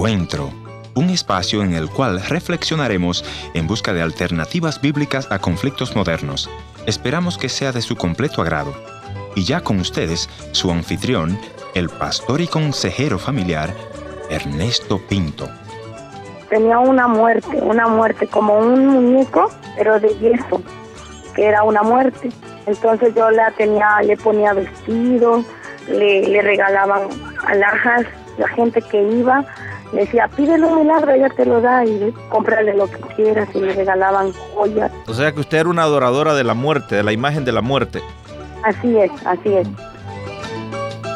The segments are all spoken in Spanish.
Encuentro, un espacio en el cual reflexionaremos en busca de alternativas bíblicas a conflictos modernos. Esperamos que sea de su completo agrado. Y ya con ustedes, su anfitrión, el pastor y consejero familiar, Ernesto Pinto. Tenía una muerte, una muerte como un muñeco, pero de yeso, que era una muerte. Entonces yo la tenía, le ponía vestido, le, le regalaban alhajas, la gente que iba le decía, pídele un milagro, ella te lo da y cómprale lo que quieras y le regalaban joyas. O sea que usted era una adoradora de la muerte, de la imagen de la muerte. Así es, así es.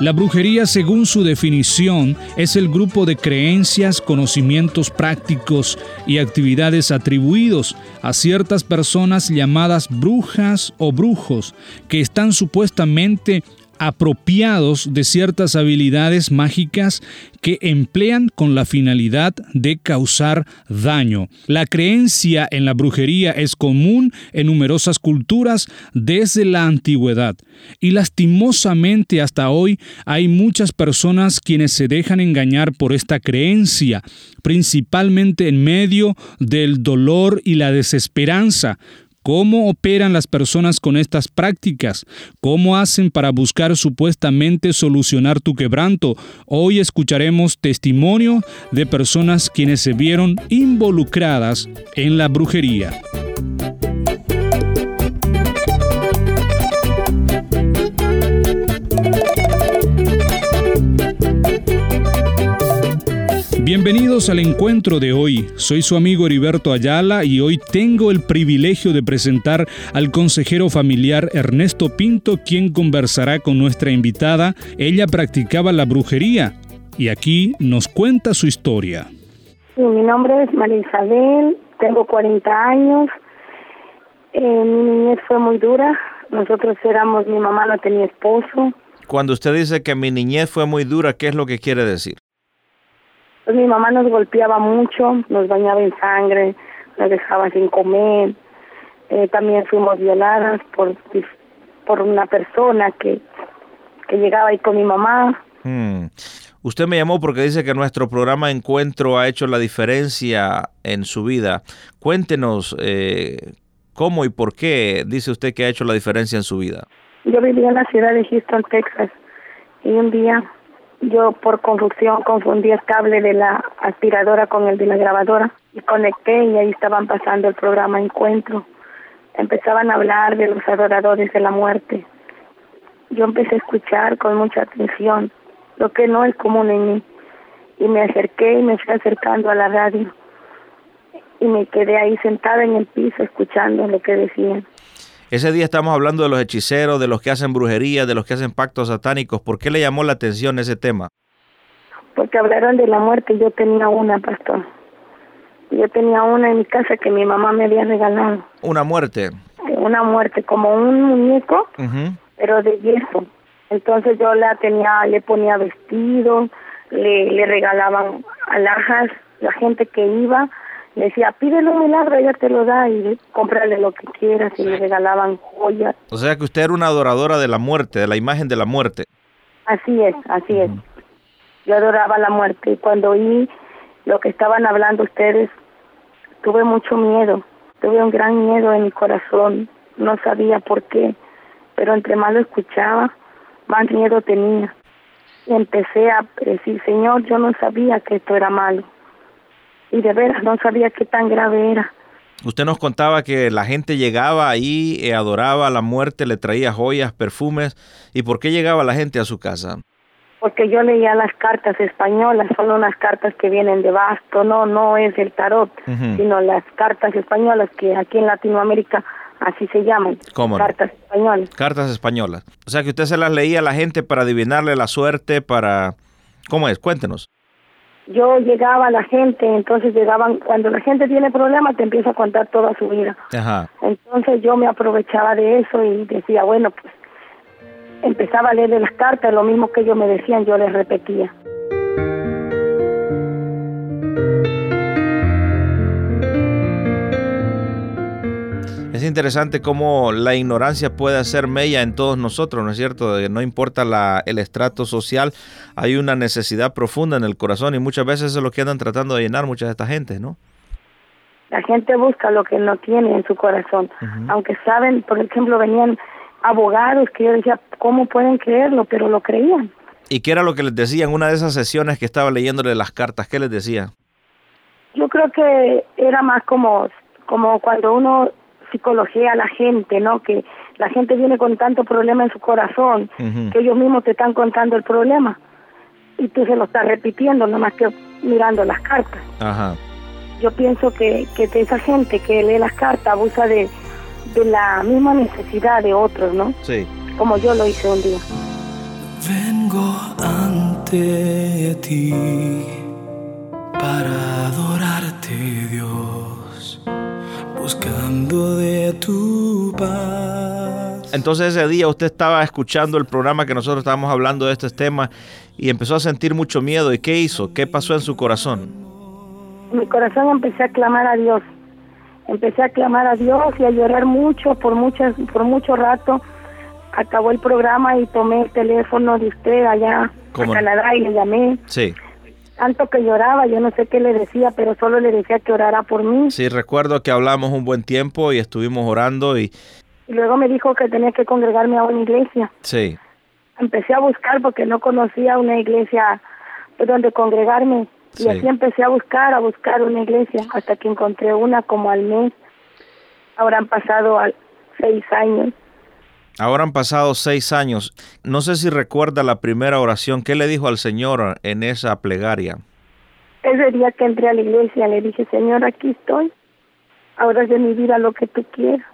La brujería, según su definición, es el grupo de creencias, conocimientos prácticos y actividades atribuidos a ciertas personas llamadas brujas o brujos, que están supuestamente apropiados de ciertas habilidades mágicas que emplean con la finalidad de causar daño. La creencia en la brujería es común en numerosas culturas desde la antigüedad y lastimosamente hasta hoy hay muchas personas quienes se dejan engañar por esta creencia, principalmente en medio del dolor y la desesperanza, ¿Cómo operan las personas con estas prácticas? ¿Cómo hacen para buscar supuestamente solucionar tu quebranto? Hoy escucharemos testimonio de personas quienes se vieron involucradas en la brujería. Bienvenidos al encuentro de hoy. Soy su amigo Heriberto Ayala y hoy tengo el privilegio de presentar al consejero familiar Ernesto Pinto, quien conversará con nuestra invitada. Ella practicaba la brujería y aquí nos cuenta su historia. mi nombre es María Isabel, tengo 40 años. Eh, mi niñez fue muy dura. Nosotros éramos, mi mamá no tenía esposo. Cuando usted dice que mi niñez fue muy dura, ¿qué es lo que quiere decir? Pues mi mamá nos golpeaba mucho, nos bañaba en sangre, nos dejaba sin comer. Eh, también fuimos violadas por, por una persona que, que llegaba ahí con mi mamá. Hmm. Usted me llamó porque dice que nuestro programa Encuentro ha hecho la diferencia en su vida. Cuéntenos eh, cómo y por qué dice usted que ha hecho la diferencia en su vida. Yo vivía en la ciudad de Houston, Texas, y un día yo por confusión confundí el cable de la aspiradora con el de la grabadora y conecté y ahí estaban pasando el programa Encuentro. Empezaban a hablar de los adoradores de la muerte. Yo empecé a escuchar con mucha atención lo que no es común en mí y me acerqué y me fui acercando a la radio y me quedé ahí sentada en el piso escuchando lo que decían. Ese día estamos hablando de los hechiceros, de los que hacen brujería, de los que hacen pactos satánicos. ¿Por qué le llamó la atención ese tema? Porque hablaron de la muerte. Yo tenía una, pastor. Yo tenía una en mi casa que mi mamá me había regalado. ¿Una muerte? Una muerte, como un muñeco, pero de yeso. Entonces yo la tenía, le ponía vestido, le, le regalaban alhajas, la gente que iba, le decía, pídele un milagro, ella te lo da y cómprale lo que quieras y le regalaban joyas. O sea que usted era una adoradora de la muerte, de la imagen de la muerte. Así es, así es. Yo adoraba la muerte y cuando oí lo que estaban hablando ustedes, tuve mucho miedo, tuve un gran miedo en mi corazón, no sabía por qué, pero entre más lo escuchaba, más miedo tenía. Y empecé a decir, Señor, yo no sabía que esto era malo y de veras no sabía qué tan grave era. Usted nos contaba que la gente llegaba ahí, eh, adoraba a la muerte, le traía joyas, perfumes. ¿Y por qué llegaba la gente a su casa? Porque yo leía las cartas españolas, son unas cartas que vienen de basto, no, no es el tarot, sino las cartas españolas que aquí en Latinoamérica así se llaman. ¿Cómo? Cartas españolas. Cartas españolas. O sea que usted se las leía a la gente para adivinarle la suerte, para... ¿Cómo es? Cuéntenos yo llegaba a la gente, entonces llegaban, cuando la gente tiene problemas te empieza a contar toda su vida. Entonces yo me aprovechaba de eso y decía, bueno, pues empezaba a leerle las cartas, lo mismo que ellos me decían, yo les repetía. Interesante cómo la ignorancia puede hacer mella en todos nosotros, ¿no es cierto? No importa la, el estrato social, hay una necesidad profunda en el corazón y muchas veces eso es lo que andan tratando de llenar muchas de esta gente, ¿no? La gente busca lo que no tiene en su corazón, aunque saben, por ejemplo, venían abogados que yo decía, ¿cómo pueden creerlo? Pero lo creían. ¿Y qué era lo que les decía en una de esas sesiones que estaba leyéndole las cartas? ¿Qué les decía? Yo creo que era más como, como cuando uno psicología a la gente, ¿no? Que la gente viene con tanto problema en su corazón que ellos mismos te están contando el problema y tú se lo estás repitiendo, nomás que mirando las cartas. Ajá. Yo pienso que, que de esa gente que lee las cartas abusa de, de la misma necesidad de otros, ¿no? Sí. Como yo lo hice un día. Vengo ante ti para adorarte, Dios, buscando de tu paz. Entonces ese día usted estaba escuchando el programa que nosotros estábamos hablando de estos temas y empezó a sentir mucho miedo. ¿Y qué hizo? ¿Qué pasó en su corazón? En mi corazón empecé a clamar a Dios. Empecé a clamar a Dios y a llorar mucho por muchas por mucho rato acabó el programa y tomé el teléfono de usted allá a Canadá y le llamé. Sí. Tanto que lloraba, yo no sé qué le decía, pero solo le decía que orara por mí. Sí, recuerdo que hablamos un buen tiempo y estuvimos orando y Y luego me dijo que tenía que congregarme a una iglesia. sí. Empecé a buscar porque no conocía una iglesia donde congregarme. Y Sí. así empecé a buscar, a buscar una iglesia, hasta que encontré una como al mes. Ahora han pasado seis años. Ahora han pasado seis años. No sé si recuerda la primera oración. ¿Qué le dijo al Señor en esa plegaria? Ese día que entré a la iglesia le dije, Señor, aquí estoy. Ahora es de mi vida lo que tú quieras.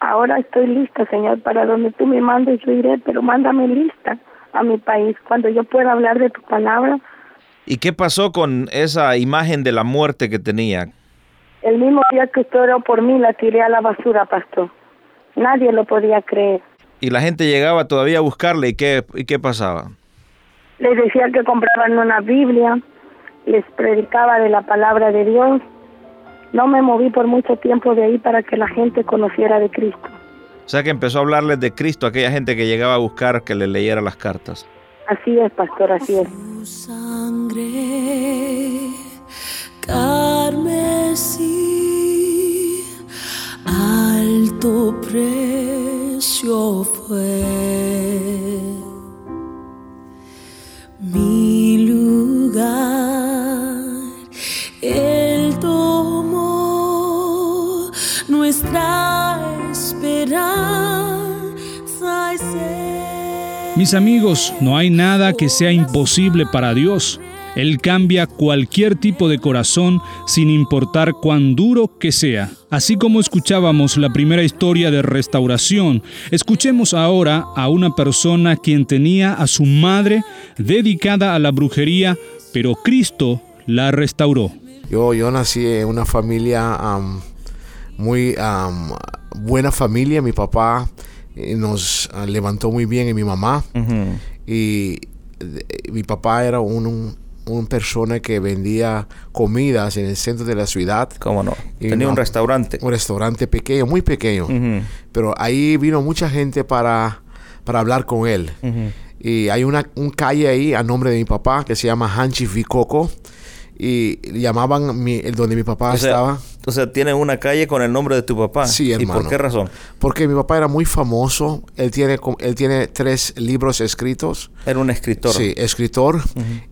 Ahora estoy lista, Señor, para donde tú me mandes yo iré, pero mándame lista a mi país cuando yo pueda hablar de tu palabra. ¿Y qué pasó con esa imagen de la muerte que tenía? El mismo día que usted oró por mí la tiré a la basura, pastor. Nadie lo podía creer. Y la gente llegaba todavía a buscarle. ¿Y qué, y qué pasaba? Les decía que compraban una Biblia, les predicaba de la palabra de Dios. No me moví por mucho tiempo de ahí para que la gente conociera de Cristo. O sea que empezó a hablarles de Cristo a aquella gente que llegaba a buscar que le leyera las cartas. Así es, pastor, así es. Tu sangre carmesí, alto precio fue. Mi lugar, Él tomó nuestra esperanza Mis amigos, no hay nada que sea imposible para Dios. Él cambia cualquier tipo de corazón sin importar cuán duro que sea. Así como escuchábamos la primera historia de restauración, escuchemos ahora a una persona quien tenía a su madre dedicada a la brujería, pero Cristo la restauró. Yo, yo nací en una familia am, muy buena familia. Mi papá eh, nos ah, levantó muy bien y mi mamá. Y eh, mi papá era un, un- una persona que vendía comidas en el centro de la ciudad. ¿Cómo no? Y Tenía un restaurante. Un restaurante pequeño, muy pequeño. Pero ahí vino mucha gente para, para hablar con él. Y hay una un calle ahí a nombre de mi papá que se llama Hanchi Vicoco. Y llamaban mi, el donde mi papá O sea, estaba. O sea, tiene una calle con el nombre de tu papá. Sí, ¿Y hermano. por qué razón? Porque mi papá era muy famoso. Él tiene, él tiene tres libros escritos. Era un escritor. Sí, escritor.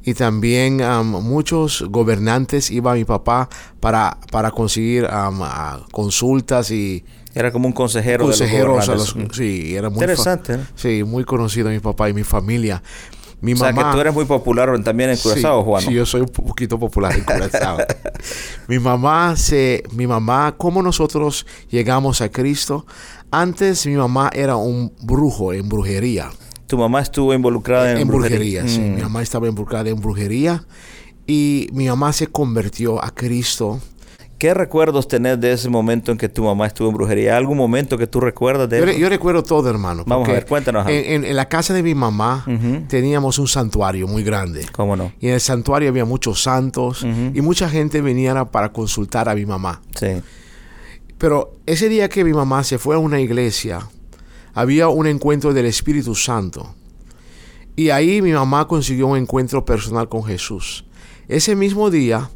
Y también am, muchos gobernantes iban a mi papá para, para conseguir a consultas y Era como un consejero, de los los- gobernantes. sí, era muy Interesante. ¿no? Sí, muy conocido mi papá y mi familia. Mi O sea, que tú eres muy popular también en Curazao, sí, Juan. Sí, yo soy un poquito popular en Curazao. mi mamá se, mi mamá, ¿cómo nosotros llegamos a Cristo? Antes mi mamá era un brujo en brujería. Tu mamá estuvo involucrada en, en brujería, sí. Mm. Mi mamá estaba involucrada en brujería y mi mamá se convirtió a Cristo. ¿Qué recuerdos tenés de ese momento en que tu mamá estuvo en brujería? ¿Algún momento que tú recuerdas de Yo, eso? yo recuerdo todo, hermano. Vamos a ver, cuéntanos. En, en- en la casa de mi mamá teníamos un santuario muy grande. ¿Cómo no? Y en el santuario había muchos santos y mucha gente venía para consultar a mi mamá. Sí. Pero ese día que mi mamá se fue a una iglesia, había un encuentro del Espíritu Santo. Y ahí mi mamá consiguió un encuentro personal con Jesús. Ese mismo día,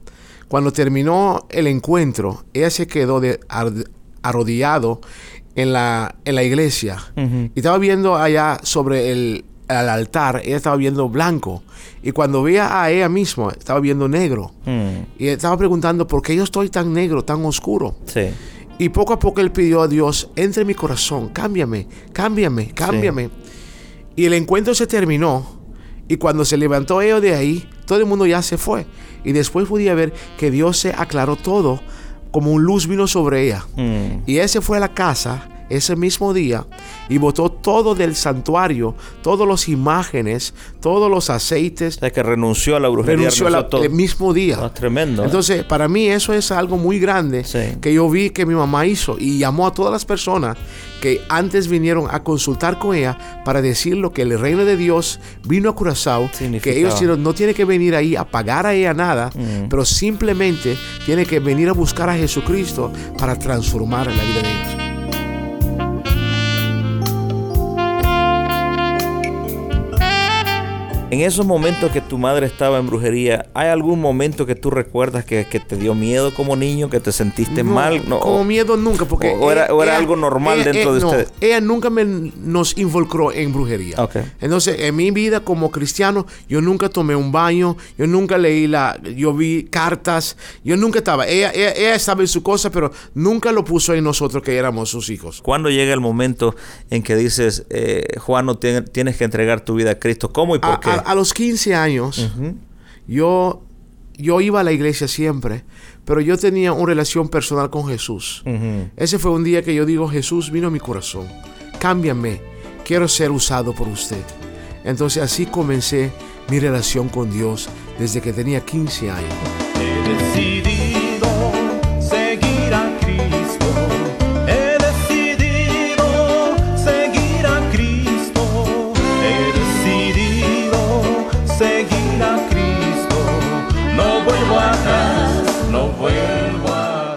cuando terminó el encuentro, ella se quedó de, arrodillado en la, en la iglesia. Y estaba viendo allá sobre el, altar, ella estaba viendo blanco. Y cuando veía a ella misma, estaba viendo negro. Mm. Y estaba preguntando, ¿por qué yo estoy tan negro, tan oscuro? Y poco a poco él pidió a Dios, entre en mi corazón, cámbiame, cámbiame, cámbiame. Y el encuentro se terminó. Y cuando se levantó ella de ahí, todo el mundo ya se fue. Y después podía ver que Dios se aclaró todo, como un luz vino sobre ella. Mm. Y se fue a la casa ese mismo día y botó todo del santuario, todas las imágenes, todos los aceites. O que renunció a la brujería. Renunció el mismo día. Ah, tremendo. ¿eh? Entonces, para mí eso es algo muy grande que yo vi que mi mamá hizo y llamó a todas las personas que antes vinieron a consultar con ella para decir lo que el reino de Dios vino a Curazao, que ellos no tienen que venir ahí a pagar a ella nada, mm. pero simplemente tienen que venir a buscar a Jesucristo para transformar la vida de ellos. En esos momentos que tu madre estaba en brujería, ¿hay algún momento que tú recuerdas que, te dio miedo como niño, que te sentiste mal? No, como miedo nunca, porque... O, era, algo normal dentro de usted. Ella nunca me, nos involucró en brujería. Entonces, en mi vida como cristiano, yo nunca tomé un baño, yo nunca leí la... Yo vi cartas, yo nunca estaba... Ella, ella, estaba en su cosa, pero nunca lo puso en nosotros que éramos sus hijos. ¿Cuándo llega el momento en que dices, eh, Juan, no tienes que entregar tu vida a Cristo? ¿Cómo y por qué? a, los 15 años, yo, yo iba a la iglesia siempre, pero yo tenía una relación personal con Jesús. Ese fue un día que yo digo, Jesús vino a mi corazón, cámbiame, quiero ser usado por usted. Entonces así comencé mi relación con Dios desde que tenía 15 años.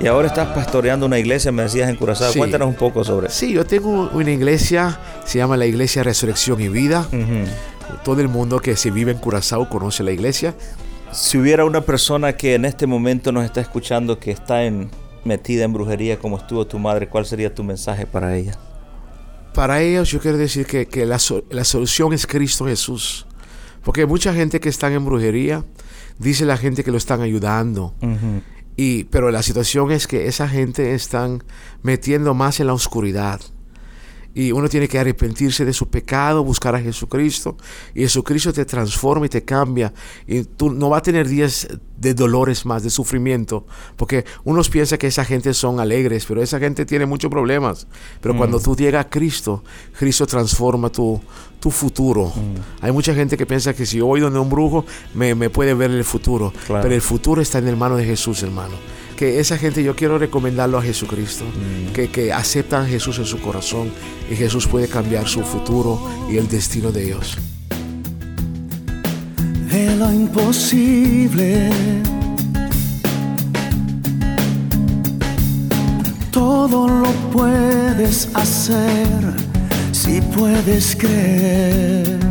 Y ahora estás pastoreando una iglesia, me decías en Curazao. Cuéntanos un poco sobre eso. Sí, yo tengo una iglesia, se llama la Iglesia Resurrección y Vida. Todo el mundo que se vive en Curazao conoce la iglesia. Si hubiera una persona que en este momento nos está escuchando que está en, metida en brujería como estuvo tu madre, ¿cuál sería tu mensaje para ella? Para ellos yo quiero decir que, la, solución es Cristo Jesús. Porque mucha gente que está en brujería, dice la gente que lo están ayudando. Y, pero la situación es que esa gente están metiendo más en la oscuridad. Y uno tiene que arrepentirse de su pecado, buscar a Jesucristo. Y Jesucristo te transforma y te cambia. Y tú no vas a tener días de dolores más, de sufrimiento. Porque unos piensan que esa gente son alegres, pero esa gente tiene muchos problemas. Pero cuando mm. tú llegas a Cristo, Cristo transforma tu, tu futuro. Mm. Hay mucha gente que piensa que si yo voy donde un brujo, me, puede ver el futuro. Pero el futuro está en el mano de Jesús, hermano que esa gente yo quiero recomendarlo a Jesucristo, mm. que, que aceptan a Jesús en su corazón y Jesús puede cambiar su futuro y el destino de ellos. De lo imposible. Todo lo puedes hacer si puedes creer.